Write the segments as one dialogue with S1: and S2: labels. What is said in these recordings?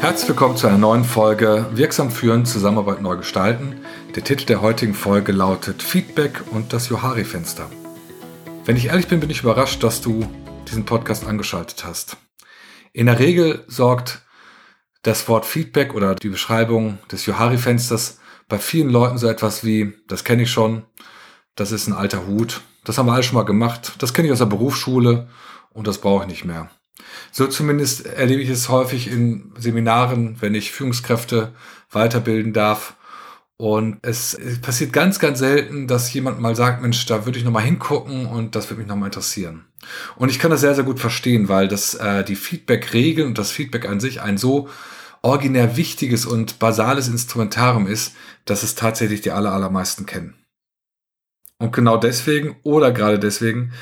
S1: Herzlich willkommen zu einer neuen Folge Wirksam führen, Zusammenarbeit neu gestalten. Der Titel der heutigen Folge lautet Feedback und das Johari-Fenster. Wenn ich ehrlich bin, bin ich überrascht, dass du diesen Podcast angeschaltet hast. In der Regel sorgt das Wort Feedback oder die Beschreibung des Johari-Fensters bei vielen Leuten so etwas wie, das kenne ich schon, das ist ein alter Hut, das haben wir alle schon mal gemacht, das kenne ich aus der Berufsschule und das brauche ich nicht mehr. So zumindest erlebe ich es häufig in Seminaren, wenn ich Führungskräfte weiterbilden darf. Und es passiert ganz, ganz selten, dass jemand mal sagt, Mensch, da würde ich nochmal hingucken und das würde mich nochmal interessieren. Und ich kann das sehr, sehr gut verstehen, weil das äh, die Feedback-Regeln und das Feedback an sich ein so originär wichtiges und basales Instrumentarium ist, dass es tatsächlich die aller, allermeisten kennen. Und genau deswegen oder gerade deswegen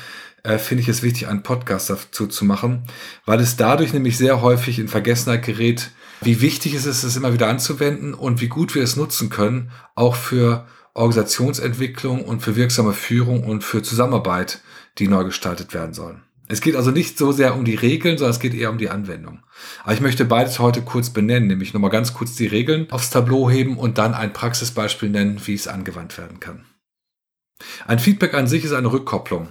S1: äh, finde ich es wichtig, einen Podcast dazu zu machen, weil es dadurch nämlich sehr häufig in Vergessenheit gerät, wie wichtig es ist, es immer wieder anzuwenden und wie gut wir es nutzen können, auch für Organisationsentwicklung und für wirksame Führung und für Zusammenarbeit, die neu gestaltet werden sollen. Es geht also nicht so sehr um die Regeln, sondern es geht eher um die Anwendung. Aber ich möchte beides heute kurz benennen, nämlich nochmal ganz kurz die Regeln aufs Tableau heben und dann ein Praxisbeispiel nennen, wie es angewandt werden kann. Ein Feedback an sich ist eine Rückkopplung.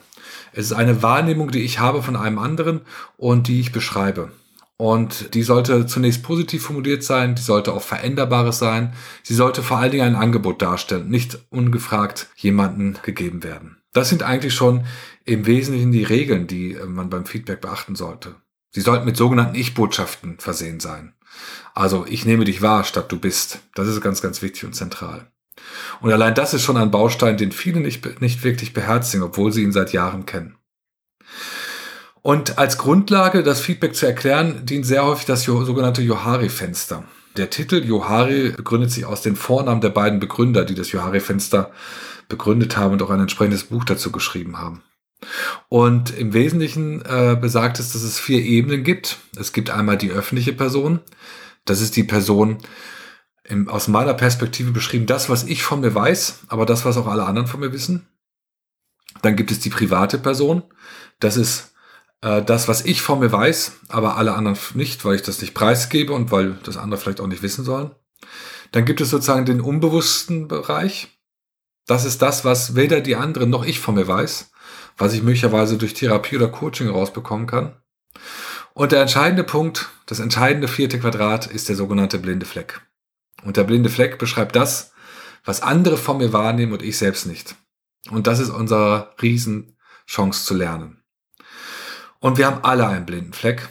S1: Es ist eine Wahrnehmung, die ich habe von einem anderen und die ich beschreibe. Und die sollte zunächst positiv formuliert sein, die sollte auch veränderbares sein, sie sollte vor allen Dingen ein Angebot darstellen, nicht ungefragt jemanden gegeben werden. Das sind eigentlich schon im Wesentlichen die Regeln, die äh, man beim Feedback beachten sollte. Sie sollten mit sogenannten Ich-Botschaften versehen sein. Also ich nehme dich wahr, statt du bist. Das ist ganz, ganz wichtig und zentral. Und allein das ist schon ein Baustein, den viele nicht, nicht wirklich beherzigen, obwohl sie ihn seit Jahren kennen. Und als Grundlage, das Feedback zu erklären, dient sehr häufig das sogenannte Johari-Fenster. Der Titel Johari begründet sich aus den Vornamen der beiden Begründer, die das Johari-Fenster begründet haben und auch ein entsprechendes Buch dazu geschrieben haben. Und im Wesentlichen äh, besagt es, dass es vier Ebenen gibt. Es gibt einmal die öffentliche Person. Das ist die Person, im, aus meiner Perspektive beschrieben, das, was ich von mir weiß, aber das, was auch alle anderen von mir wissen. Dann gibt es die private Person. Das ist äh, das, was ich von mir weiß, aber alle anderen nicht, weil ich das nicht preisgebe und weil das andere vielleicht auch nicht wissen sollen. Dann gibt es sozusagen den unbewussten Bereich. Das ist das, was weder die anderen noch ich von mir weiß, was ich möglicherweise durch Therapie oder Coaching rausbekommen kann. Und der entscheidende Punkt, das entscheidende vierte Quadrat ist der sogenannte blinde Fleck. Und der blinde Fleck beschreibt das, was andere von mir wahrnehmen und ich selbst nicht. Und das ist unsere Riesenchance zu lernen. Und wir haben alle einen blinden Fleck.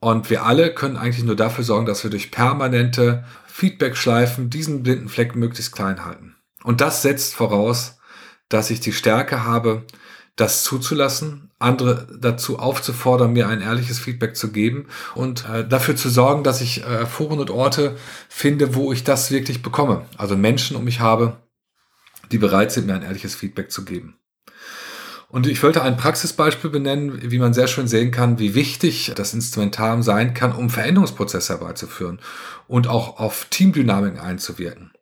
S1: Und wir alle können eigentlich nur dafür sorgen, dass wir durch permanente Feedback-Schleifen diesen blinden Fleck möglichst klein halten. Und das setzt voraus, dass ich die Stärke habe, das zuzulassen, andere dazu aufzufordern, mir ein ehrliches Feedback zu geben und äh, dafür zu sorgen, dass ich äh, Foren und Orte finde, wo ich das wirklich bekomme. Also Menschen um mich habe, die bereit sind, mir ein ehrliches Feedback zu geben. Und ich wollte ein Praxisbeispiel benennen, wie man sehr schön sehen kann, wie wichtig das Instrumentarium sein kann, um Veränderungsprozesse herbeizuführen und auch auf Teamdynamiken einzuwirken.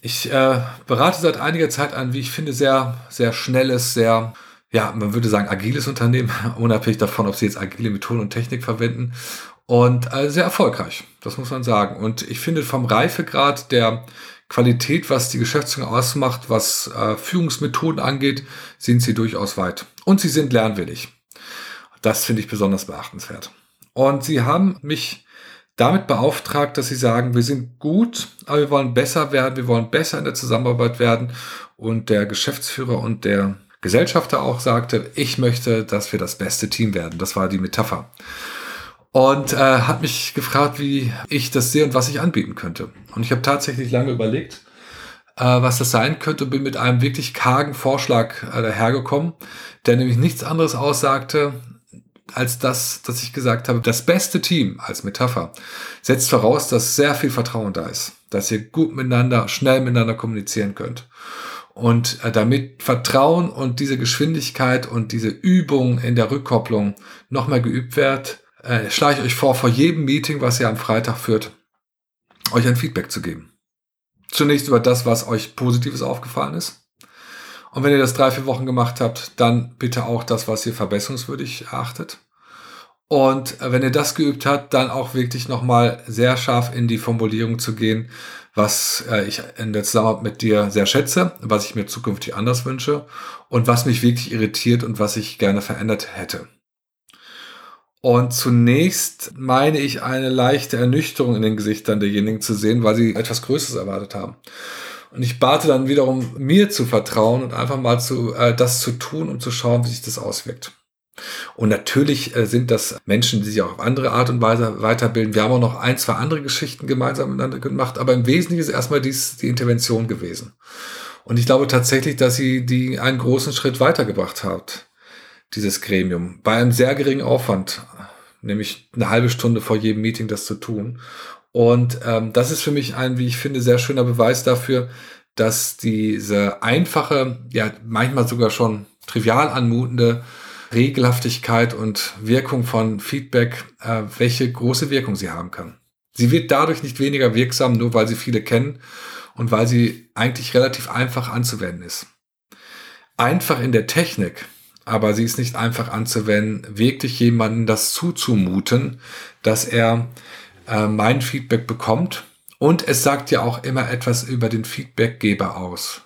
S1: Ich äh, berate seit einiger Zeit ein, wie ich finde, sehr, sehr schnelles, sehr, ja, man würde sagen, agiles Unternehmen, unabhängig davon, ob sie jetzt agile Methoden und Technik verwenden. Und äh, sehr erfolgreich, das muss man sagen. Und ich finde, vom Reifegrad der Qualität, was die Geschäftsführung ausmacht, was äh, Führungsmethoden angeht, sind sie durchaus weit. Und sie sind lernwillig. Das finde ich besonders beachtenswert. Und sie haben mich damit beauftragt, dass sie sagen, wir sind gut, aber wir wollen besser werden, wir wollen besser in der Zusammenarbeit werden. Und der Geschäftsführer und der Gesellschafter auch sagte, ich möchte, dass wir das beste Team werden. Das war die Metapher. Und äh, hat mich gefragt, wie ich das sehe und was ich anbieten könnte. Und ich habe tatsächlich lange überlegt, äh, was das sein könnte und bin mit einem wirklich kargen Vorschlag äh, dahergekommen, der nämlich nichts anderes aussagte, als das, dass ich gesagt habe, das beste Team als Metapher setzt voraus, dass sehr viel Vertrauen da ist, dass ihr gut miteinander, schnell miteinander kommunizieren könnt. Und äh, damit Vertrauen und diese Geschwindigkeit und diese Übung in der Rückkopplung nochmal geübt wird, äh, schlage ich euch vor, vor jedem Meeting, was ihr am Freitag führt, euch ein Feedback zu geben. Zunächst über das, was euch Positives aufgefallen ist Und wenn ihr das drei, vier Wochen gemacht habt, dann bitte auch das, was ihr verbesserungswürdig erachtet. Und wenn ihr das geübt habt, dann auch wirklich nochmal sehr scharf in die Formulierung zu gehen, was äh, ich in der Zusammenarbeit mit dir sehr schätze, was ich mir zukünftig anders wünsche und was mich wirklich irritiert und was ich gerne verändert hätte. Und zunächst meine ich eine leichte Ernüchterung in den Gesichtern derjenigen zu sehen, weil sie etwas Größeres erwartet haben. Und ich bate dann wiederum, mir zu vertrauen und einfach mal zu, äh, das zu tun, um zu schauen, wie sich das auswirkt. Und natürlich äh, sind das Menschen, die sich auch auf andere Art und Weise weiterbilden. Wir haben auch noch ein, zwei andere Geschichten gemeinsam miteinander gemacht, aber im Wesentlichen ist erstmal dies die Intervention gewesen. Und ich glaube tatsächlich, dass sie die einen großen Schritt weitergebracht hat, dieses Gremium, bei einem sehr geringen Aufwand, nämlich eine halbe Stunde vor jedem Meeting das zu tun. Und ähm, das ist für mich ein, wie ich finde, sehr schöner Beweis dafür, dass diese einfache, ja manchmal sogar schon trivial anmutende Regelhaftigkeit und Wirkung von Feedback, äh, welche große Wirkung sie haben kann. Sie wird dadurch nicht weniger wirksam, nur weil sie viele kennen und weil sie eigentlich relativ einfach anzuwenden ist. Einfach in der Technik, aber sie ist nicht einfach anzuwenden, wirklich jemanden das zuzumuten, dass er äh, mein Feedback bekommt. Und es sagt ja auch immer etwas über den Feedbackgeber aus.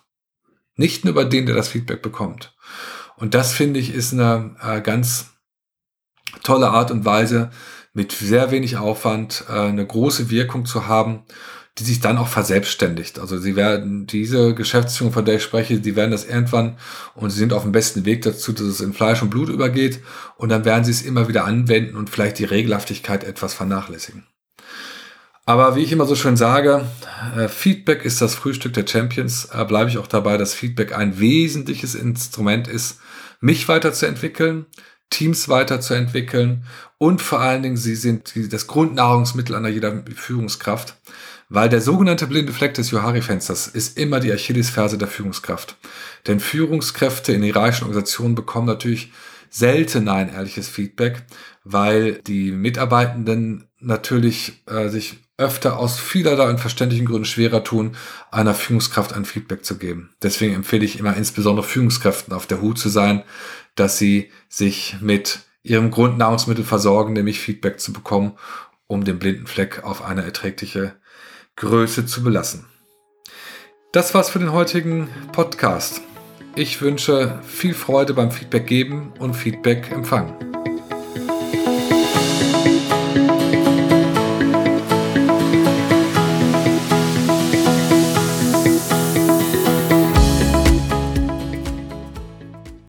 S1: Nicht nur über den, der das Feedback bekommt. Und das finde ich ist eine äh, ganz tolle Art und Weise, mit sehr wenig Aufwand äh, eine große Wirkung zu haben, die sich dann auch verselbstständigt. Also sie werden diese Geschäftsführung, von der ich spreche, die werden das irgendwann und sie sind auf dem besten Weg dazu, dass es in Fleisch und Blut übergeht und dann werden sie es immer wieder anwenden und vielleicht die Regelhaftigkeit etwas vernachlässigen. Aber wie ich immer so schön sage, äh, Feedback ist das Frühstück der Champions. Äh, Bleibe ich auch dabei, dass Feedback ein wesentliches Instrument ist, mich weiterzuentwickeln, Teams weiterzuentwickeln und vor allen Dingen, sie sind das Grundnahrungsmittel einer jeder Führungskraft. Weil der sogenannte blinde Fleck des Johari-Fensters ist immer die Achillesferse der Führungskraft. Denn Führungskräfte in hierarchischen Organisationen bekommen natürlich selten ein ehrliches Feedback, weil die Mitarbeitenden natürlich äh, sich öfter aus vielerlei und verständlichen Gründen schwerer tun, einer Führungskraft ein Feedback zu geben. Deswegen empfehle ich immer insbesondere Führungskräften auf der Hut zu sein, dass sie sich mit ihrem Grundnahrungsmittel versorgen, nämlich Feedback zu bekommen, um den blinden Fleck auf eine erträgliche Größe zu belassen. Das war's für den heutigen Podcast. Ich wünsche viel Freude beim Feedback geben und Feedback empfangen.